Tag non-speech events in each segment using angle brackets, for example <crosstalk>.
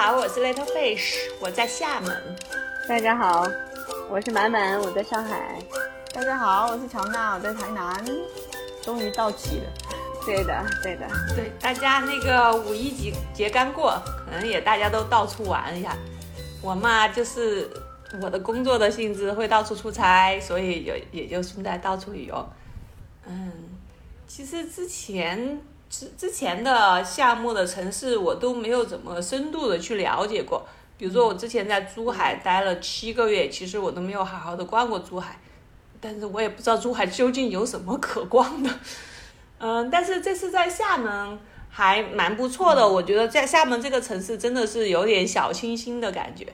好，我是 Little Fish，我在厦门。大家好，我是满满，我在上海。大家好，我是乔娜，我在台南。终于到齐了。对的，对的，对，大家那个五一节节刚过，可能也大家都到处玩一下。我嘛，就是我的工作的性质会到处出差，所以也也就顺带到处旅游。嗯，其实之前之之前的项目的城市我都没有怎么深度的去了解过。比如说我之前在珠海待了七个月，其实我都没有好好的逛过珠海，但是我也不知道珠海究竟有什么可逛的。嗯，但是这次在厦门还蛮不错的，我觉得在厦门这个城市真的是有点小清新的感觉，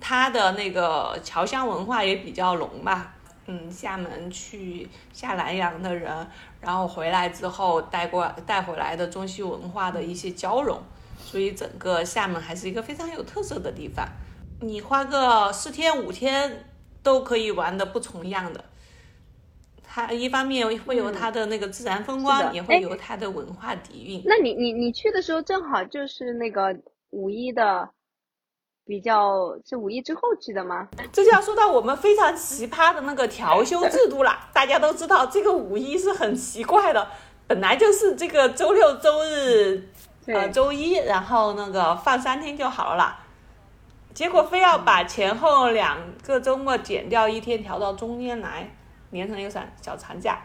它的那个侨乡文化也比较浓吧。嗯，厦门去下南洋的人，然后回来之后带过带回来的中西文化的一些交融，所以整个厦门还是一个非常有特色的地方。你花个四天五天都可以玩的不重样的。它一方面会有它的那个自然风光，也会有它的文化底蕴。那你你你去的时候正好就是那个五一的，比较是五一之后去的吗？这就要说到我们非常奇葩的那个调休制度了。大家都知道，这个五一是很奇怪的，本来就是这个周六周日，呃周一，然后那个放三天就好了啦。结果非要把前后两个周末减掉一天，调到中间来。连成一个小小长假，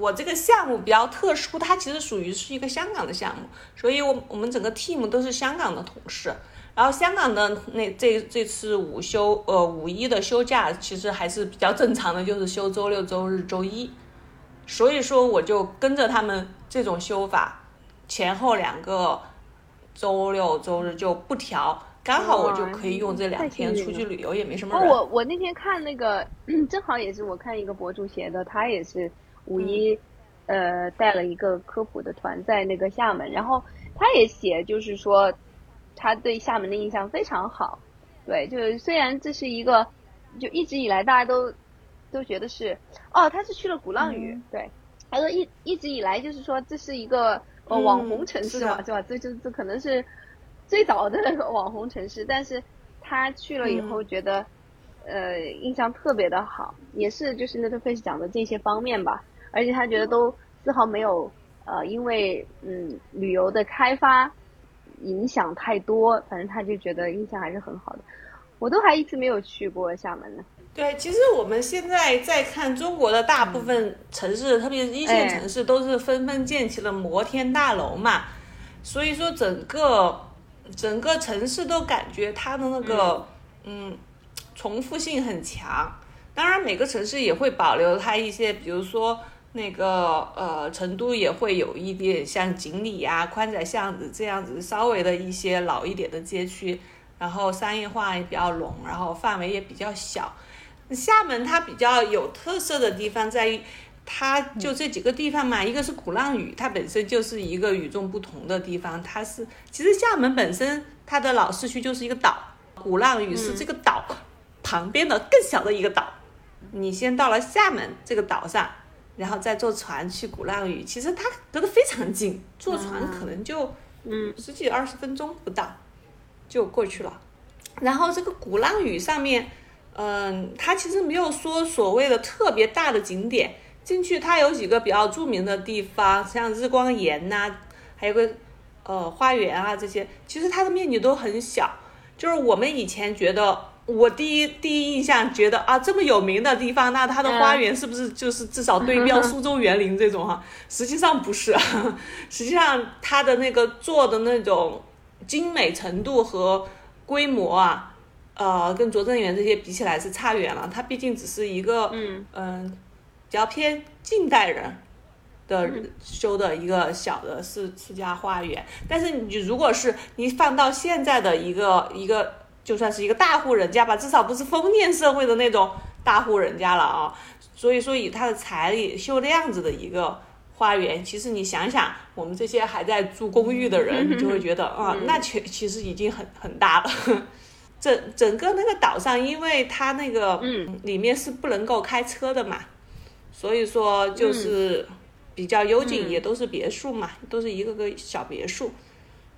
我这个项目比较特殊，它其实属于是一个香港的项目，所以我我们整个 team 都是香港的同事。然后香港的那这这次午休呃五一的休假其实还是比较正常的，就是休周六周日周一。所以说我就跟着他们这种休法，前后两个周六周日就不调。刚好我就可以用这两天出去旅游，也没什么人。我我那天看那个，<clears throat> 正好也是我看一个博主写的，他也是五一，呃，带了一个科普的团在那个厦门，然后他也写，就是说他对厦门的印象非常好。对，就是虽然这是一个，就一直以来大家都都觉得是，哦，他是去了鼓浪屿，对，他说一一直以来就是说这是一个呃网红城市嘛，是吧？这这这可能是。最早的那个网红城市，但是他去了以后觉得，呃，印象特别的好，也是就是那个 face 讲的这些方面吧，而且他觉得都丝毫没有呃，因为嗯旅游的开发影响太多，反正他就觉得印象还是很好的。我都还一直没有去过厦门呢。对，其实我们现在在看中国的大部分城市，特别是一线城市，都是纷纷建起了摩天大楼嘛，所以说整个。整个城市都感觉它的那个嗯重复性很强，当然每个城市也会保留它一些，比如说那个呃成都也会有一点像锦里呀、宽窄巷子这样子稍微的一些老一点的街区，然后商业化也比较浓，然后范围也比较小。厦门它比较有特色的地方在于。它就这几个地方嘛，一个是鼓浪屿，它本身就是一个与众不同的地方。它是其实厦门本身它的老市区就是一个岛，鼓浪屿是这个岛旁边的更小的一个岛。你先到了厦门这个岛上，然后再坐船去鼓浪屿，其实它隔得非常近，坐船可能就嗯十几二十分钟不到就过去了。然后这个鼓浪屿上面，嗯，它其实没有说所谓的特别大的景点。进去它有几个比较著名的地方，像日光岩呐，还有个呃花园啊这些，其实它的面积都很小。就是我们以前觉得，我第一第一印象觉得啊，这么有名的地方，那它的花园是不是就是至少对标苏州园林这种哈？<laughs> 实际上不是，<laughs> 实际上它的那个做的那种精美程度和规模啊，呃，跟拙政园这些比起来是差远了。它毕竟只是一个嗯嗯。比较偏近代人的修的一个小的世世家花园，但是你如果是你放到现在的一个一个，就算是一个大户人家吧，至少不是封建社会的那种大户人家了啊。所以说以他的财力修那样子的一个花园，其实你想想，我们这些还在住公寓的人，你就会觉得啊，那其其实已经很很大了。整整个那个岛上，因为它那个嗯里面是不能够开车的嘛。所以说就是比较幽静，也都是别墅嘛，都是一个个小别墅。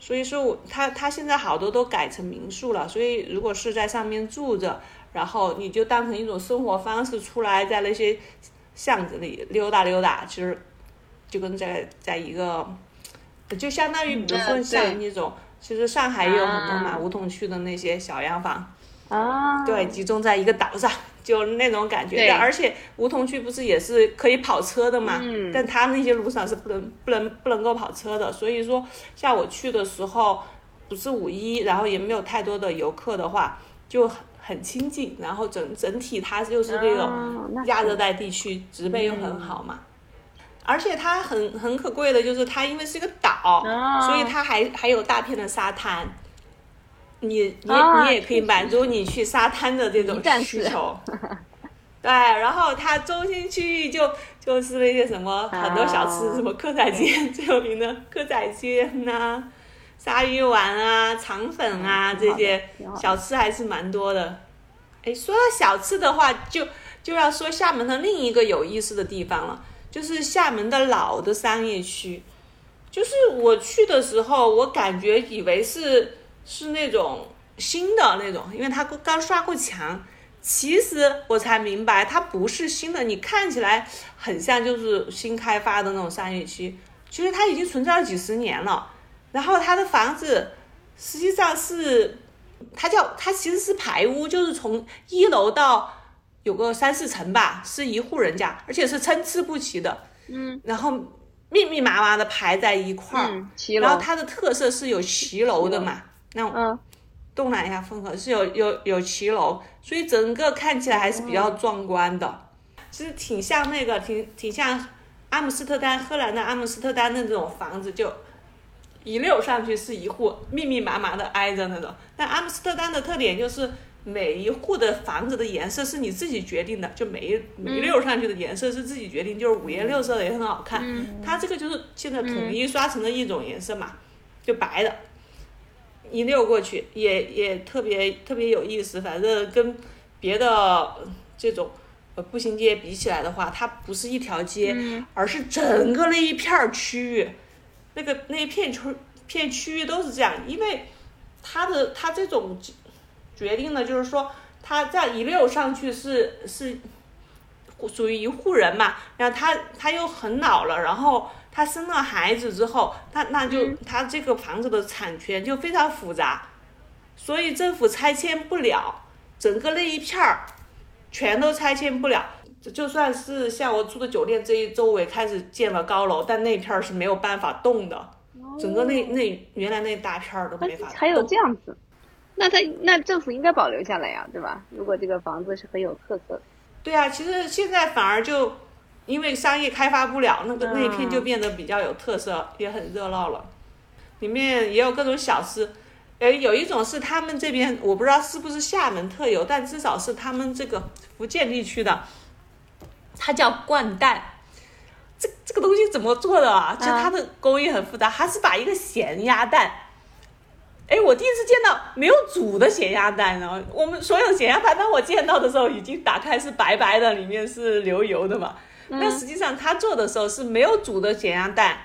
所以说我他他现在好多都改成民宿了，所以如果是在上面住着，然后你就当成一种生活方式出来，在那些巷子里溜达溜达，其实就跟在在一个，就相当于比如说嗯像那种，其实上海也有很多嘛，啊。梧桐区的那些小洋房，啊，对，集中在一个岛上，就那种感觉。对而且梧桐区不是也是可以跑车的嘛？嗯但它那些路上是不能不能不能够跑车的，所以说像我去的时候，不是五一，然后也没有太多的游客的话，就很很清静，然后整整体它就是那哦种亚热带地区，植被又很好嘛。而且它很很可贵的就是它因为是一个岛，哦所以它还还有大片的沙滩。你你、啊你也可以满足你去沙滩的这种需求。<laughs> 对，然后它中心区域就就是那些什么很多小吃，啊什么蚵仔煎最有名的蚵仔煎呐、鲨鱼丸啊、肠粉啊、嗯这些小吃还是蛮多的。哎，说到小吃的话，就就要说厦门的另一个有意思的地方了，就是厦门的老的商业区。就是我去的时候，我感觉以为是是那种新的那种，因为它刚刷过墙。其实我才明白，它不是新的，你看起来很像就是新开发的那种商业区，其实它已经存在了几十年了。然后它的房子实际上是，它叫它其实是排屋，就是从一楼到有个三四层吧，是一户人家，而且是参差不齐的，嗯然后密密麻麻的排在一块儿。然后它的特色是有骑楼的嘛，那种嗯东南亚风格是有有有骑楼，所以整个看起来还是比较壮观的。其实挺像那个，挺挺像阿姆斯特丹，荷兰的阿姆斯特丹的那种房子，就一溜上去是一户，密密麻麻的挨着那种。但阿姆斯特丹的特点就是每一户的房子的颜色是你自己决定的，就每一每一溜上去的颜色是自己决定，就是五颜六色的也很好看。它这个就是现在统一刷成的一种颜色嘛，就白的。一溜过去也也特别特别有意思，反正跟别的呃这种呃步行街比起来的话，它不是一条街，而是整个那一片儿区域，那个那一片区片区域都是这样，因为它的它这种决定呢，就是说它这样一溜上去是是属于一户人嘛，然后他他又很老了，然后他生了孩子之后，他那就他这个房子的产权就非常复杂，所以政府拆迁不了，整个那一片儿全都拆迁不了。就就算是像我住的酒店这一周围开始建了高楼，但那片儿是没有办法动的，整个那那原来那大片儿都没法动。还有这样子，那他那政府应该保留下来呀，对吧？如果这个房子是很有特色的，对啊，其实现在反而就因为商业开发不了，那个那一片就变得比较有特色，也很热闹了。里面也有各种小吃，呃，有一种是他们这边我不知道是不是厦门特有，但至少是他们这个福建地区的，它叫灌蛋。这这个东西怎么做的啊？就它的工艺很复杂，它是把一个咸鸭蛋。哎，我第一次见到没有煮的咸鸭蛋呢。我们所有咸鸭蛋，当我见到的时候，已经打开是白白的，里面是流油的嘛。那实际上他做的时候是没有煮的咸鸭蛋，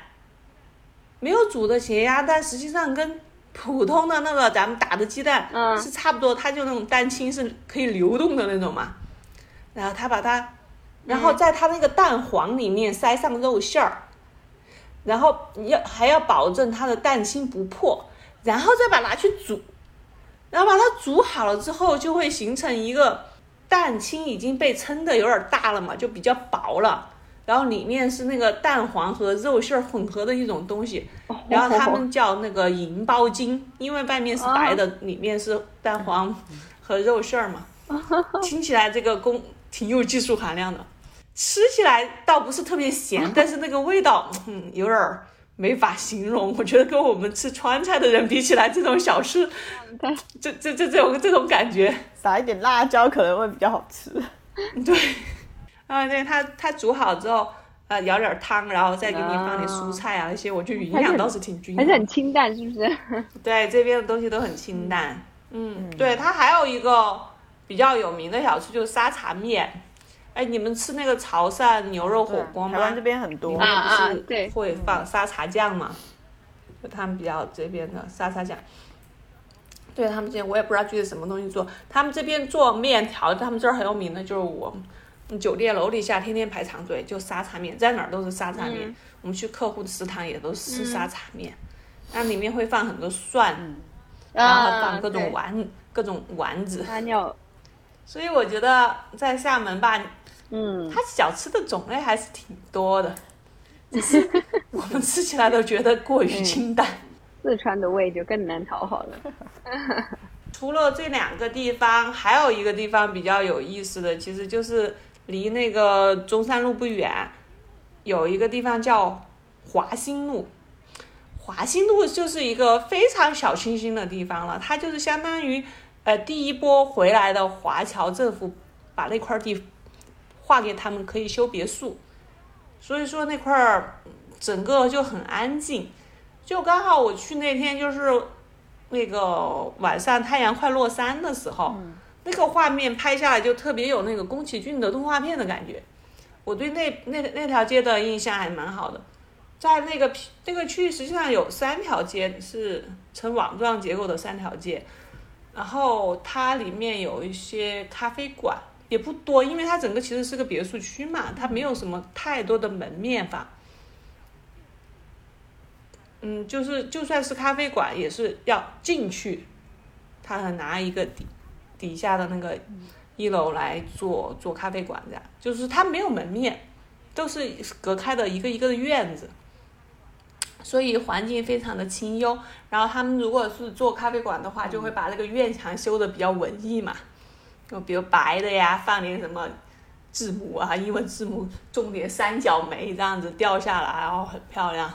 没有煮的咸鸭蛋，实际上跟普通的那个咱们打的鸡蛋嗯。是差不多，它就那种蛋清是可以流动的那种嘛。然后他把它，然后在它那个蛋黄里面塞上肉馅儿，然后要还要保证它的蛋清不破，然后再把它拿去煮，然后把它煮好了之后，就会形成一个蛋清已经被撑的有点大了嘛，就比较薄了。然后里面是那个蛋黄和肉馅儿混合的一种东西，然后他们叫那个银包金，因为外面是白的，里面是蛋黄和肉馅儿嘛。听起来这个工挺有技术含量的，吃起来倒不是特别咸，但是那个味道，嗯，有点儿没法形容。<laughs> 我觉得跟我们吃川菜的人比起来，这种小吃，这这这这种这种感觉，撒一点辣椒可能会比较好吃。<laughs> 对，啊，对它它煮好之后，呃，舀点儿汤，然后再给你放点蔬菜啊那些，我觉得营养倒是挺均衡还是。很清淡，是不是？<laughs> 对，这边的东西都很清淡。嗯，对，它还有一个比较有名的小吃就是沙茶面。哎，你们吃那个潮汕牛肉火锅吗？台湾这边很多。里，啊面不是对。会放沙茶酱吗？就他们比较这边的沙茶酱，对他们这边我也不知道具体什么东西做，他们这边做面条，他们这儿很有名的就是我酒店楼底下天天排长队，就沙茶面，在哪儿都是沙茶面。嗯。我们去客户的食堂也都是吃沙茶面，那、里面会放很多蒜，然后还放各种丸、各种丸子，所以我觉得在厦门吧，嗯，它小吃的种类还是挺多的，<laughs> 只是我们吃起来都觉得过于清淡。四川的胃就更难讨好了。<laughs> 除了这两个地方，还有一个地方比较有意思的，其实就是离那个中山路不远，有一个地方叫华新路。华新路就是一个非常小清新的地方了，它就是相当于，呃，第一波回来的华侨政府把那块地划给他们，可以修别墅，所以说那块儿整个就很安静。就刚好我去那天就是那个晚上太阳快落山的时候，那个画面拍下来就特别有那个宫崎骏的动画片的感觉。我对那那那条街的印象还蛮好的，在那个那个区域实际上有三条街是呈网状结构的三条街，然后它里面有一些咖啡馆，也不多，因为它整个其实是个别墅区嘛，它没有什么太多的门面房。嗯，就是就算是咖啡馆，也是要进去，他很拿一个底底下的那个一楼来做做咖啡馆，这样就是它没有门面，都是隔开的一个一个的院子，所以环境非常的清幽。然后他们如果是做咖啡馆的话，就会把那个院墙修的比较文艺嘛，就比如白的呀，放点什么字母啊，英文字母，种点三角梅这样子掉下来，然后很漂亮。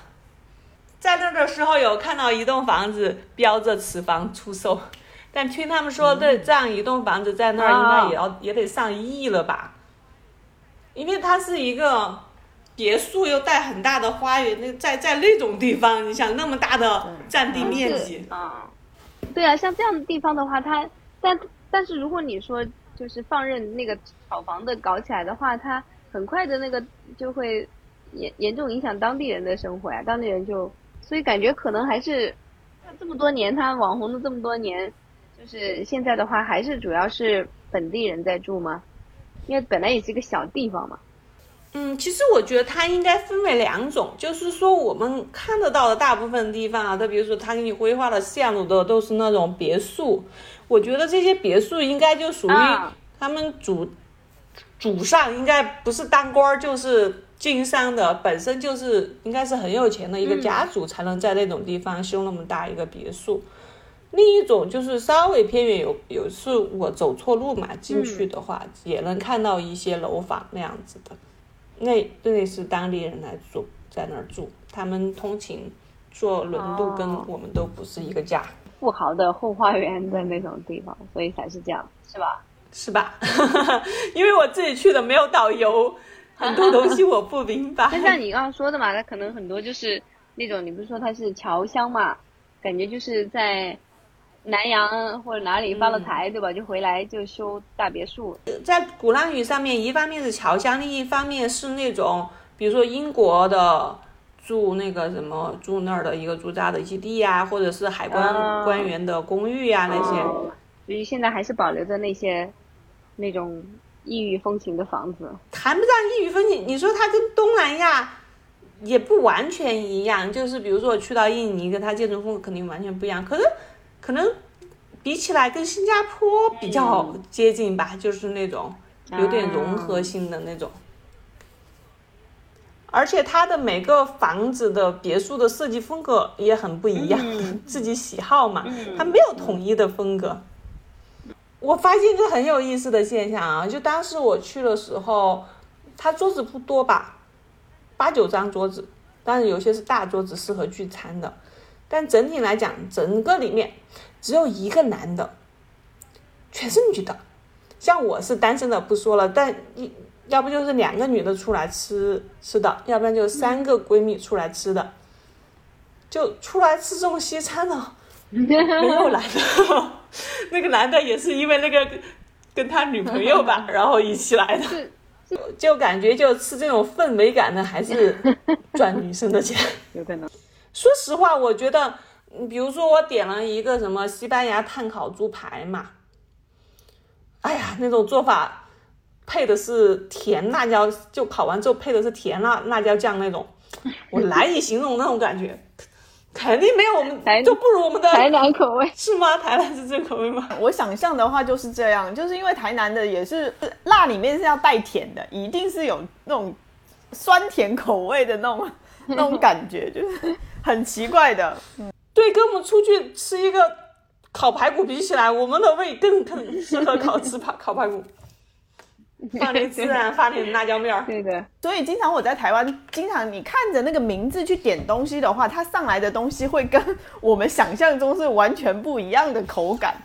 在那儿的时候有看到一栋房子标着此房出售，但听他们说这这样一栋房子在那儿应该也要、也得上亿了吧？因为它是一个别墅，又带很大的花园，那在在那种地方，你想那么大的占地面积，啊，对啊，像这样的地方的话，它但但是如果你说就是放任那个炒房的搞起来的话，它很快的那个就会严严重影响当地人的生活呀，当地人就所以感觉可能还是这么多年，它网红的这么多年，就是现在的话还是主要是本地人在住吗？因为本来也是一个小地方嘛。嗯，其实我觉得它应该分为两种，就是说我们看得到的大部分地方啊，它比如说它给你规划的线路的都是那种别墅，我觉得这些别墅应该就属于啊他们主、主上应该不是当官儿就是经商的，本身就是应该是很有钱的一个家族才能在那种地方修那么大一个别墅。另一种就是稍微偏远有有是我走错路嘛，进去的话、也能看到一些楼房那样子的。那那是当地人来住，在那儿住，他们通勤坐轮渡跟哦我们都不是一个价，富豪的后花园的那种地方，所以才是这样，是吧？是吧？<laughs> 因为我自己去的没有导游，很多东西我不明白。<laughs> 就像你刚刚说的嘛，它可能很多就是那种，你不是说它是侨乡嘛，感觉就是在南洋或者哪里发了财，对吧？就回来就修大别墅，在鼓浪屿上面，一方面是侨乡，另一方面是那种，比如说英国的住那个什么住那儿的一个驻扎的基地呀、或者是海关哦官员的公寓呀、那些。所以现在还是保留着那些那种异域风情的房子。谈不上异域风情，你说它跟东南亚也不完全一样，就是比如说我去到印尼，跟它建筑风格肯定完全不一样，可是可能比起来跟新加坡比较接近吧，就是那种有点融合性的那种。而且它的每个房子的别墅的设计风格也很不一样，嗯 <laughs> 自己喜好嘛，它没有统一的风格。我发现一个很有意思的现象啊，就当时我去的时候，它桌子不多吧，八九张桌子，但是有些是大桌子适合聚餐的，但整体来讲，整个里面只有一个男的，全是女的。像我是单身的不说了，但一要不就是两个女的出来吃吃的，要不然就三个闺蜜出来吃的，就出来吃这种西餐的没有男的，<laughs> 那个男的也是因为那个跟他女朋友吧，<laughs> 然后一起来的，就感觉就吃这种氛围感的还是 <laughs> 赚女生的钱。有可能。说实话，我觉得，比如说我点了一个什么西班牙炭烤猪排嘛，哎呀，那种做法配的是甜辣椒，就烤完之后配的是甜辣辣椒酱那种，<laughs> 我难以形容那种感觉。肯定没有我们，就不如我们的台南口味 <laughs> 是吗？台南是这口味吗？<laughs> 我想象的话就是这样，就是因为台南的也是辣里面是要带甜的，一定是有那种酸甜口味的那种那种感觉，就是很奇怪的。嗯，对，跟我们出去吃一个烤排骨比起来，我们的胃更更适合烤吃排烤排骨。放点孜然，<laughs> 放点辣椒面儿。对的，所以经常我在台湾，经常你看着那个名字去点东西的话，它上来的东西会跟 <laughs> 我们想象中是完全不一样的口感，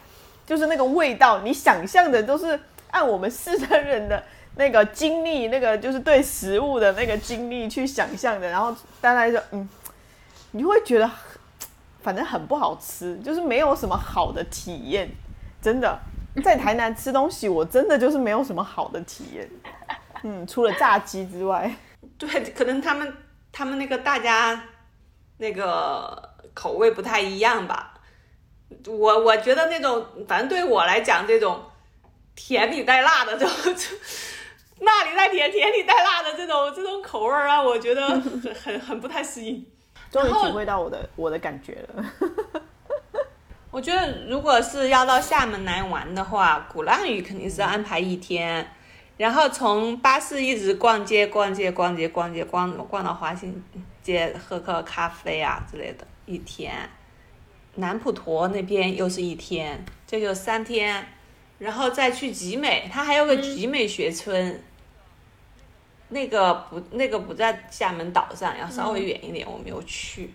就是那个味道，你想象的都是按我们四川人的那个经历，那个就是对食物的那个经历去想象的，然后大家说，嗯，你会觉得 <tsk> 反正很不好吃，就是没有什么好的体验，真的。在台南吃东西，我真的就是没有什么好的体验。嗯，除了炸鸡之外，对，<laughs> 可能他们他们那个大家那个口味不太一样吧。我我觉得那种，反正对我来讲，这种甜里带辣的这种，<laughs> 辣里带甜，甜里带辣的这种这种口味啊，我觉得很 <laughs> 很很不太适应。终于体会到我的我的感觉了。我觉得，如果是要到厦门来玩的话，鼓浪屿肯定是安排一天，然后从巴士一直逛街、逛街、逛街、逛街，逛逛到华新街喝个咖啡啊之类的，一天。南普陀那边又是一天，这就三天，然后再去集美，它还有个集美学村，那个不，那个不在厦门岛上，要稍微远一点，我没有去。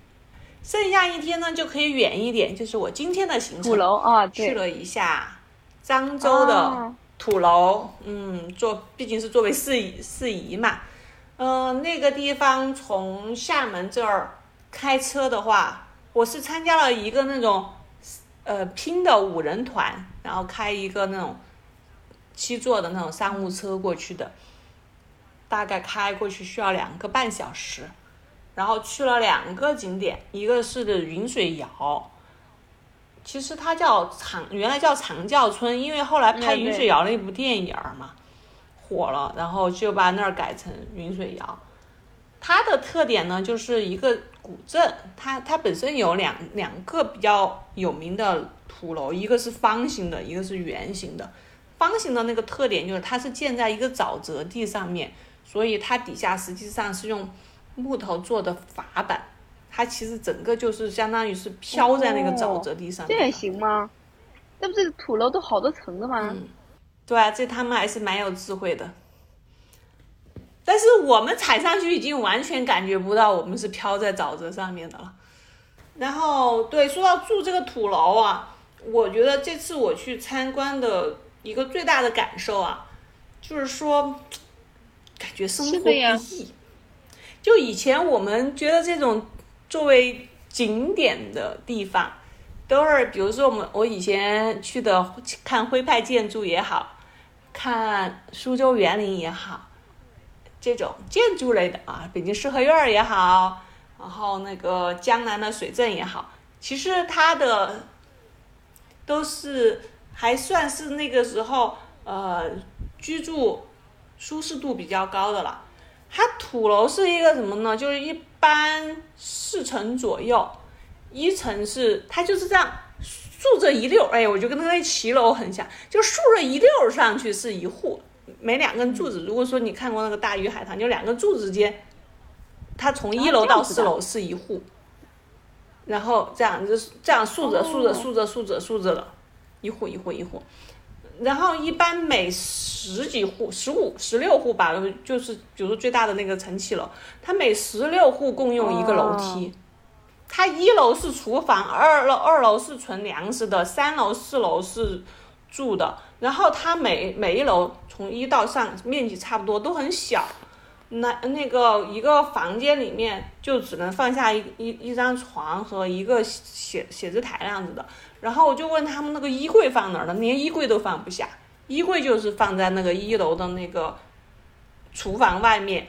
剩下一天呢，就可以远一点，就是我今天的行程。土楼啊，去了一下漳州的土楼，嗯，做毕竟是作为事宜事宜嘛，嗯，那个地方从厦门这儿开车的话，我是参加了一个那种呃拼的五人团，然后开一个那种七座的那种商务车过去的，大概开过去需要两个半小时。然后去了两个景点，一个是的云水谣，其实它叫长，原来叫长教村，因为后来拍云水谣那部电影嘛，火了，然后就把那儿改成云水谣。它的特点呢，就是一个古镇，它它本身有两两个比较有名的土楼，一个是方形的，一个是圆形的。方形的那个特点就是它是建在一个沼泽地上面，所以它底下实际上是用。木头做的筏板，它其实整个就是相当于是飘在那个沼泽地上。这也行吗？那不是土楼都好多层的吗？对啊，这他们还是蛮有智慧的。但是我们踩上去已经完全感觉不到我们是飘在沼泽上面的了。然后，对，说到住这个土楼啊，我觉得这次我去参观的一个最大的感受啊，就是说，感觉生活不易。就以前我们觉得这种作为景点的地方，都是比如说我们我以前去的看徽派建筑也好，看苏州园林也好，这种建筑类的啊，北京四合院也好，然后那个江南的水镇也好，其实它的都是还算是那个时候呃居住舒适度比较高的了。它土楼是一个什么呢？就是一般四层左右，一层是它就是这样竖着一溜，哎，我就跟那个骑楼很像，就竖着一溜上去是一户，每两根柱子。如果说你看过那个大鱼海棠，就两根柱子间，它从一楼到四楼是一户，然后这样就是这样竖着竖着竖着竖着竖着的，一户一户一户。然后一般每十几户、十五、十六户吧，就是比如说最大的那个层起楼，它每十六户共用一个楼梯。它一楼是厨房，二楼二楼是存粮食的，三楼四楼是住的。然后它每每一楼从一到上面积差不多，都很小。那那个一个房间里面就只能放下一一一张床和一个写写字台那样子的。然后我就问他们那个衣柜放哪儿了，连衣柜都放不下，衣柜就是放在那个一楼的那个厨房外面，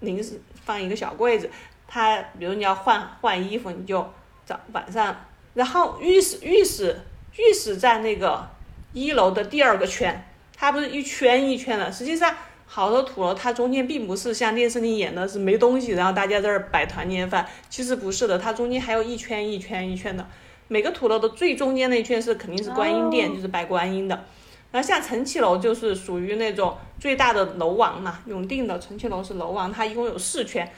临时放一个小柜子，它比如你要换换衣服，你就早晚上，然后浴室浴室浴室在那个一楼的第二个圈，它不是一圈一圈的，实际上好多土楼它中间并不是像电视里演的是没东西，然后大家在这儿摆团年饭，其实不是的，它中间还有一圈一圈一圈的，每个土楼的最中间那一圈是肯定是观音殿，哦就是拜观音的。然后像承启楼就是属于那种最大的楼王嘛，永定的承启楼是楼王，它一共有四圈，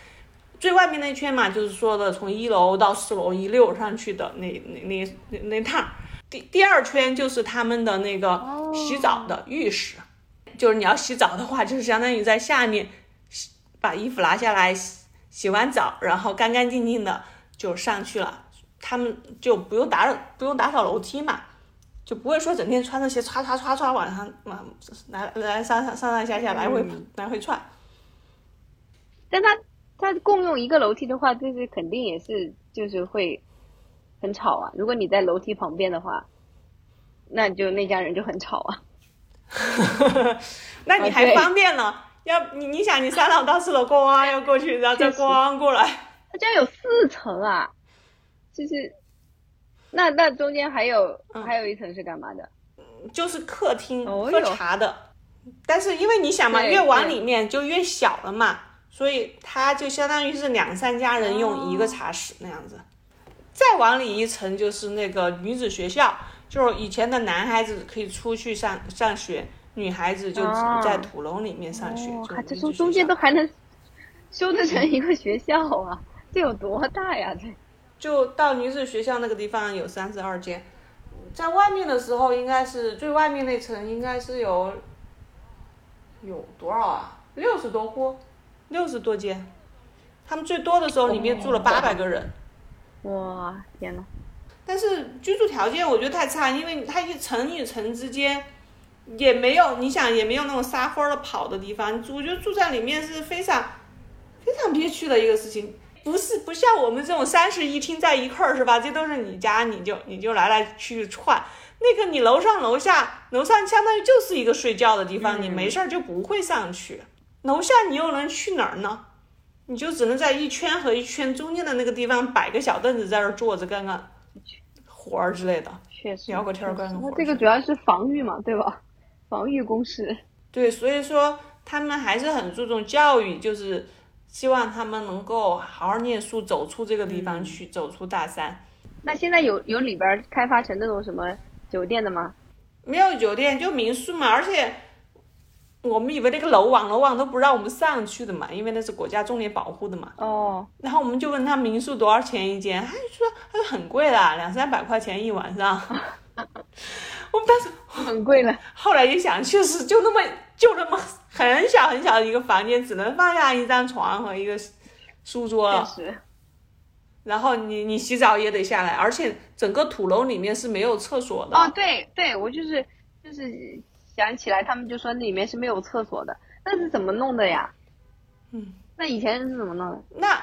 最外面那圈嘛，就是说的从一楼到四楼一溜上去的那那那那那趟，第第二圈就是他们的那个洗澡的浴室，就是你要洗澡的话，就是相当于在下面洗把衣服拿下来洗洗完澡，然后干干净净的就上去了，他们就不用打扰不用打扫楼梯嘛。就不会说整天穿着鞋唰唰唰唰往上往来来上上上上下下来回、来回窜。但他他共用一个楼梯的话，就是肯定也是就是会很吵啊。如果你在楼梯旁边的话，那就那家人就很吵啊。<laughs> 那你还方便了？要你你想你三楼到四楼咣要过去，然后再咣过来，他家有四层啊！就是，那那中间还有、嗯还有一层是干嘛的？就是客厅哦喝茶的。但是因为你想嘛，越往里面就越小了嘛，所以它就相当于是两三家人用一个茶室那样子。再往里一层就是那个女子学校，就是以前的男孩子可以出去上上学，女孩子就只哦在土楼里面上学。哦，就还这女子学中中间都还能 <laughs> 修得成一个学校啊！这有多大呀？这就到女子学校那个地方有三十二间，在外面的时候应该是最外面那层应该是有有多少啊？六十多户，六十多间。他们最多的时候里面住了八百个人，哇，天呐，但是居住条件我觉得太差，因为它一层与层之间也没有，你想也没有那种撒欢儿的跑的地方，我觉得住在里面是非常非常憋屈的一个事情。不是不像我们这种三室一厅在一块儿是吧？这都是你家，你就你就来来去去串。那个你楼上楼下，楼上相当于就是一个睡觉的地方，你没事儿就不会上去。楼下你又能去哪儿呢？你就只能在一圈和一圈中间的那个地方摆个小凳子，在那儿坐着干干活儿之类的。确实聊个天儿干个活儿那这个主要是防御嘛，对吧？防御工事。对，所以说他们还是很注重教育，就是希望他们能够好好念书，走出这个地方去，走出大山。那现在有有里边开发成那种什么酒店的吗？没有酒店就民宿嘛，而且我们以为那个楼网楼网都不让我们上去的嘛，因为那是国家重点保护的嘛。哦，然后我们就问他民宿多少钱一间，他就说他说很贵啦，两三百块钱一晚上。<laughs> 我们当时很贵了。后来一想，确实就那么就那么很小很小的一个房间，只能放下一张床和一个书桌确了。实，然后你你洗澡也得下来，而且整个土楼里面是没有厕所的。哦，对对，我就是就是想起来，他们就说里面是没有厕所的，那是怎么弄的呀？嗯，那以前是怎么弄的？那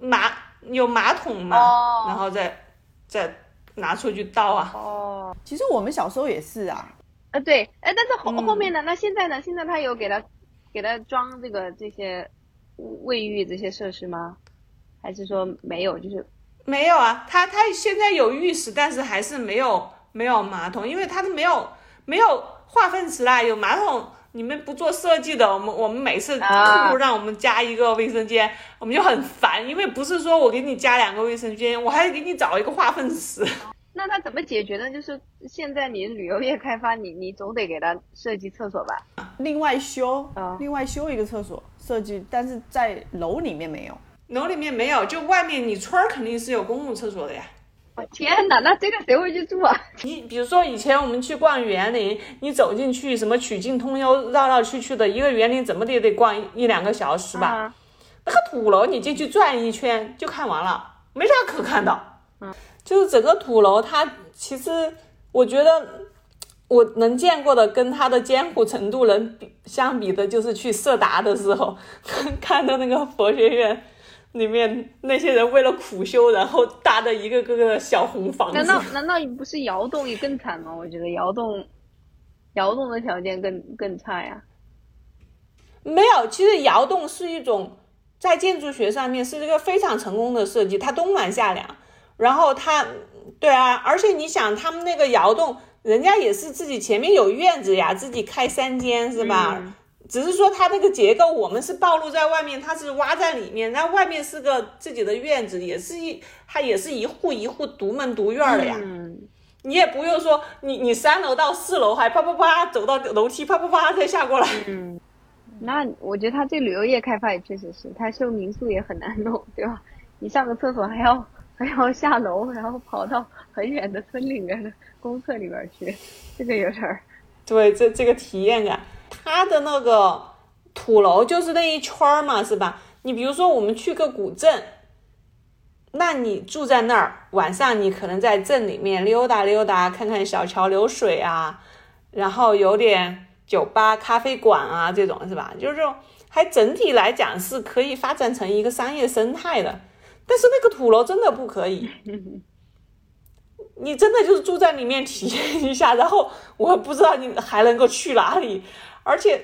马有马桶嘛，哦然后再再拿出去倒啊。哦，其实我们小时候也是啊，呃，对，哎，但是后、嗯后面呢？那现在呢？现在他有给他给他装这个这些卫浴这些设施吗？还是说没有？就是没有啊，他他现在有浴室，但是还是没有没有马桶，因为他都没有没有化粪池啦，有马桶。你们不做设计的，我们我们每次客户让我们加一个卫生间，我们就很烦，因为不是说我给你加两个卫生间，我还得给你找一个化粪池。那他怎么解决呢？就是现在你旅游业开发，你你总得给他设计厕所吧？另外修，啊另外修一个厕所设计，但是在楼里面没有。楼里面没有，就外面你村儿肯定是有公共厕所的呀。我天哪，那这个谁会去住啊？你比如说以前我们去逛园林，你走进去什么曲径通幽，绕绕去去的一个园林，怎么的也得逛一一两个小时吧。啊那个土楼你进去转一圈就看完了，没啥可看的。嗯，就是整个土楼，它其实我觉得我能见过的跟它的艰苦程度能比相比的，就是去色达的时候 <laughs> 看到那个佛学院。里面那些人为了苦修，然后搭的一个个个小红房子。难道难道不是窑洞也更惨吗？我觉得窑洞，窑洞的条件更更差呀。没有，其实窑洞是一种在建筑学上面是一个非常成功的设计，它冬暖夏凉，然后他，对啊，而且你想他们那个窑洞，人家也是自己前面有院子呀，自己开三间是吧？只是说它那个结构，我们是暴露在外面，它是挖在里面，然后外面是个自己的院子，也是一，它也是一户一户独门独院的呀。嗯，你也不用说，你你三楼到四楼还啪啪啪走到楼梯啪啪啪再下过来。嗯，那我觉得他这旅游业开发也确实是，他修民宿也很难弄，对吧？你上个厕所还要还要下楼，然后跑到很远的村里面的公厕里边去，这个有点儿。对，这这个体验感。它的那个土楼就是那一圈儿嘛，是吧？你比如说我们去个古镇，那你住在那儿，晚上你可能在镇里面溜达溜达，看看小桥流水啊，然后有点酒吧、咖啡馆啊这种，是吧？就是这种，还整体来讲是可以发展成一个商业生态的。但是那个土楼真的不可以，<laughs> 你真的就是住在里面体验一下，然后我不知道你还能够去哪里。而且，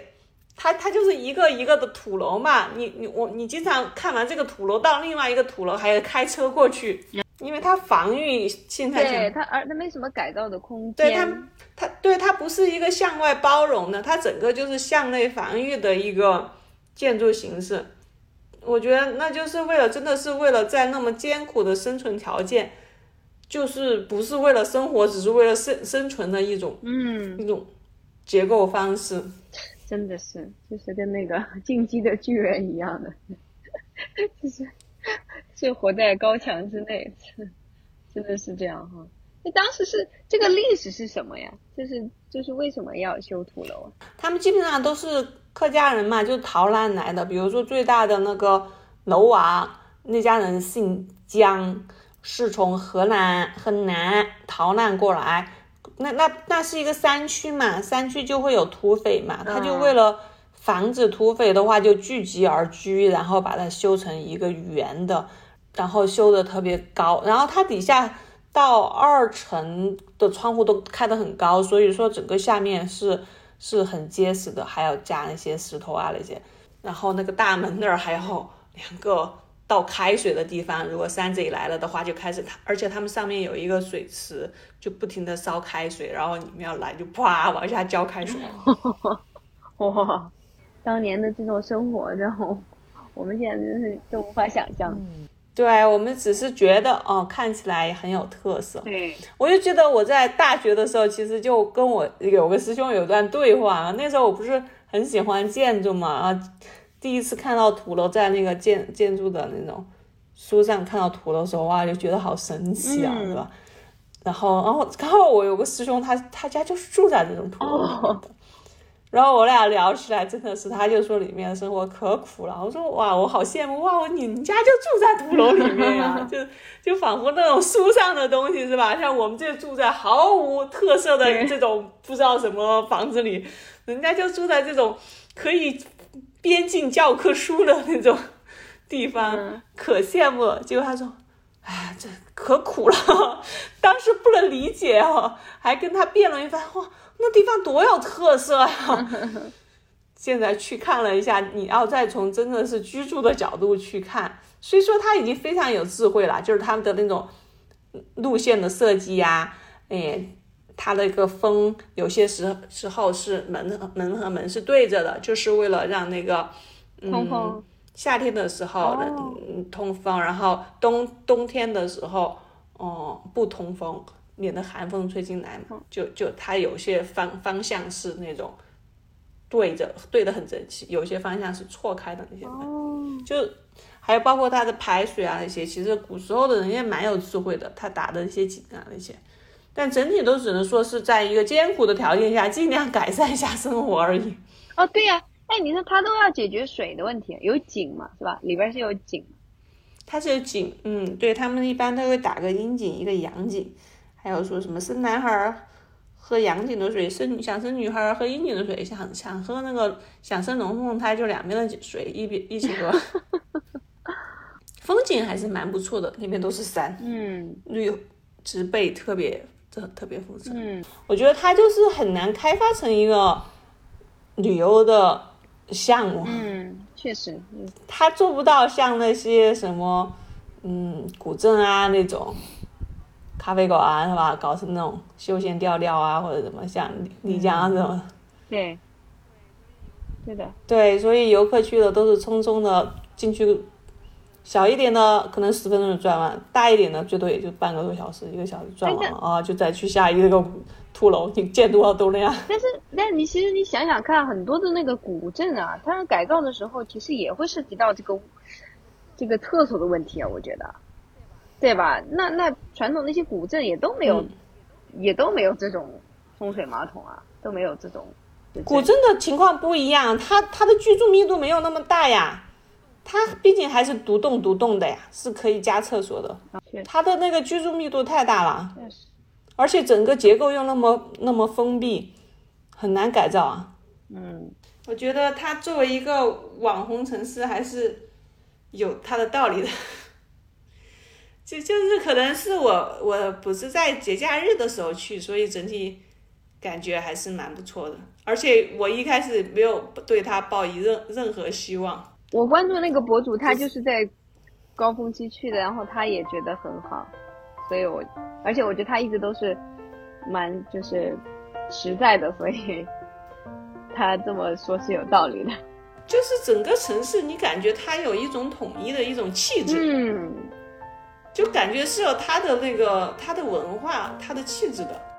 它它就是一个一个的土楼嘛，你你我你经常看完这个土楼到另外一个土楼还要开车过去，因为它防御性太强。对它，而它没什么改造的空间。对它，它对它不是一个向外包容的，它整个就是向内防御的一个建筑形式。我觉得那就是为了，真的是为了在那么艰苦的生存条件，就是不是为了生活，只是为了生生存的一种，嗯，一种结构方式。真的是，就是跟那个进击的巨人一样的，<laughs> 就是是活在高墙之内，<laughs> 真的是这样哈。那当时是这个历史是什么呀？就是就是为什么要修土楼啊？他们基本上都是客家人嘛，就逃难来的。比如说最大的那个楼娃那家人姓江，是从河南河南逃难过来。那那那是一个山区嘛，山区就会有土匪嘛，他就为了防止土匪的话，就聚集而居，然后把它修成一个圆的，然后修的特别高，然后它底下到二层的窗户都开得很高，所以说整个下面是是很结实的，还要加那些石头啊那些，然后那个大门那儿还有两个。倒开水的地方，如果山贼来了的话，就开始，而且他们上面有一个水池，就不停的烧开水，然后你们要来就啪往下浇开水。<laughs> 哇，当年的这种生活，然后我们现在真是都无法想象。对我们只是觉得哦，看起来很有特色。对，我就记得我在大学的时候，其实就跟我有个师兄有段对话，那时候我不是很喜欢建筑嘛啊。第一次看到土楼在那个建建筑的那种书上看到土楼的时候，哇，就觉得好神奇啊，是吧？然后，然后刚好我有个师兄，他他家就是住在这种土楼里面的。然后我俩聊起来，真的是，他就说里面的生活可苦了。我说哇，我好羡慕哇，我你们家就住在土楼里面呀，<laughs> 就就仿佛那种书上的东西是吧？像我们这住在毫无特色的这种不知道什么房子里，人家就住在这种可以。边境教科书的那种地方，可羡慕。结果他说：“哎，这可苦了。<laughs> ”当时不能理解哦，还跟他辩论一番。哇，那地方多有特色呀！现在去看了一下，你要再从真的是居住的角度去看，虽说他已经非常有智慧了。就是他们的那种路线的设计呀，哎。它的一个风，有些时时候是门和门和门是对着的，就是为了让那个嗯夏天的时候能通风，然后冬冬天的时候哦不通风，免得寒风吹进来嘛。就就它有些方方向是那种对着对的很整齐，有些方向是错开的那些门，就还有包括它的排水啊那些，其实古时候的人也蛮有智慧的，他打的一些井啊那些。但整体都只能说是在一个艰苦的条件下，尽量改善一下生活而已。哦，对呀，哎，你说他都要解决水的问题，有井嘛，是吧？里边是有井，它是有井，嗯，对他们一般都会打个阴井，一个阳井，还有说什么生男孩喝阳井的水，生想生女孩喝阴井的水，想想喝那个想生龙凤胎就两边的水一边一起喝。<laughs> 风景还是蛮不错的，那边都是山，嗯，绿植被特别。这特别丰富，嗯，我觉得它就是很难开发成一个旅游的项目，嗯，确实，嗯它做不到像那些什么，嗯，古镇啊那种咖啡馆啊，是吧？搞成那种休闲调调啊，或者怎么像丽丽江这种。对，对的，对，所以游客去的都是匆匆的进去，小一点的可能十分钟就转完，大一点的最多也就半个多小时、一个小时转完了啊，就再去下一个土楼，你见多少都那样。但是，但你其实你想想看，很多的那个古镇啊，它改造的时候，其实也会涉及到这个这个厕所的问题啊，我觉得，对吧？那那传统那些古镇也都没有，嗯也都没有这种风水马桶啊，都没有这种。古镇的情况不一样，它它的居住密度没有那么大呀，它毕竟还是独栋独栋的呀，是可以加厕所的。它的那个居住密度太大了，而且整个结构又那么那么封闭，很难改造啊。嗯，我觉得它作为一个网红城市，还是有它的道理的。就就是可能是我我不是在节假日的时候去，所以整体感觉还是蛮不错的。而且我一开始没有对他抱以任任何希望。我关注那个博主，他就是在高峰期去的，然后他也觉得很好，所以我，而且我觉得他一直都是蛮就是实在的，所以 <laughs> 他这么说是有道理的。就是整个城市，你感觉它有一种统一的一种气质，嗯，就感觉是有他的那个他的文化、他的气质的。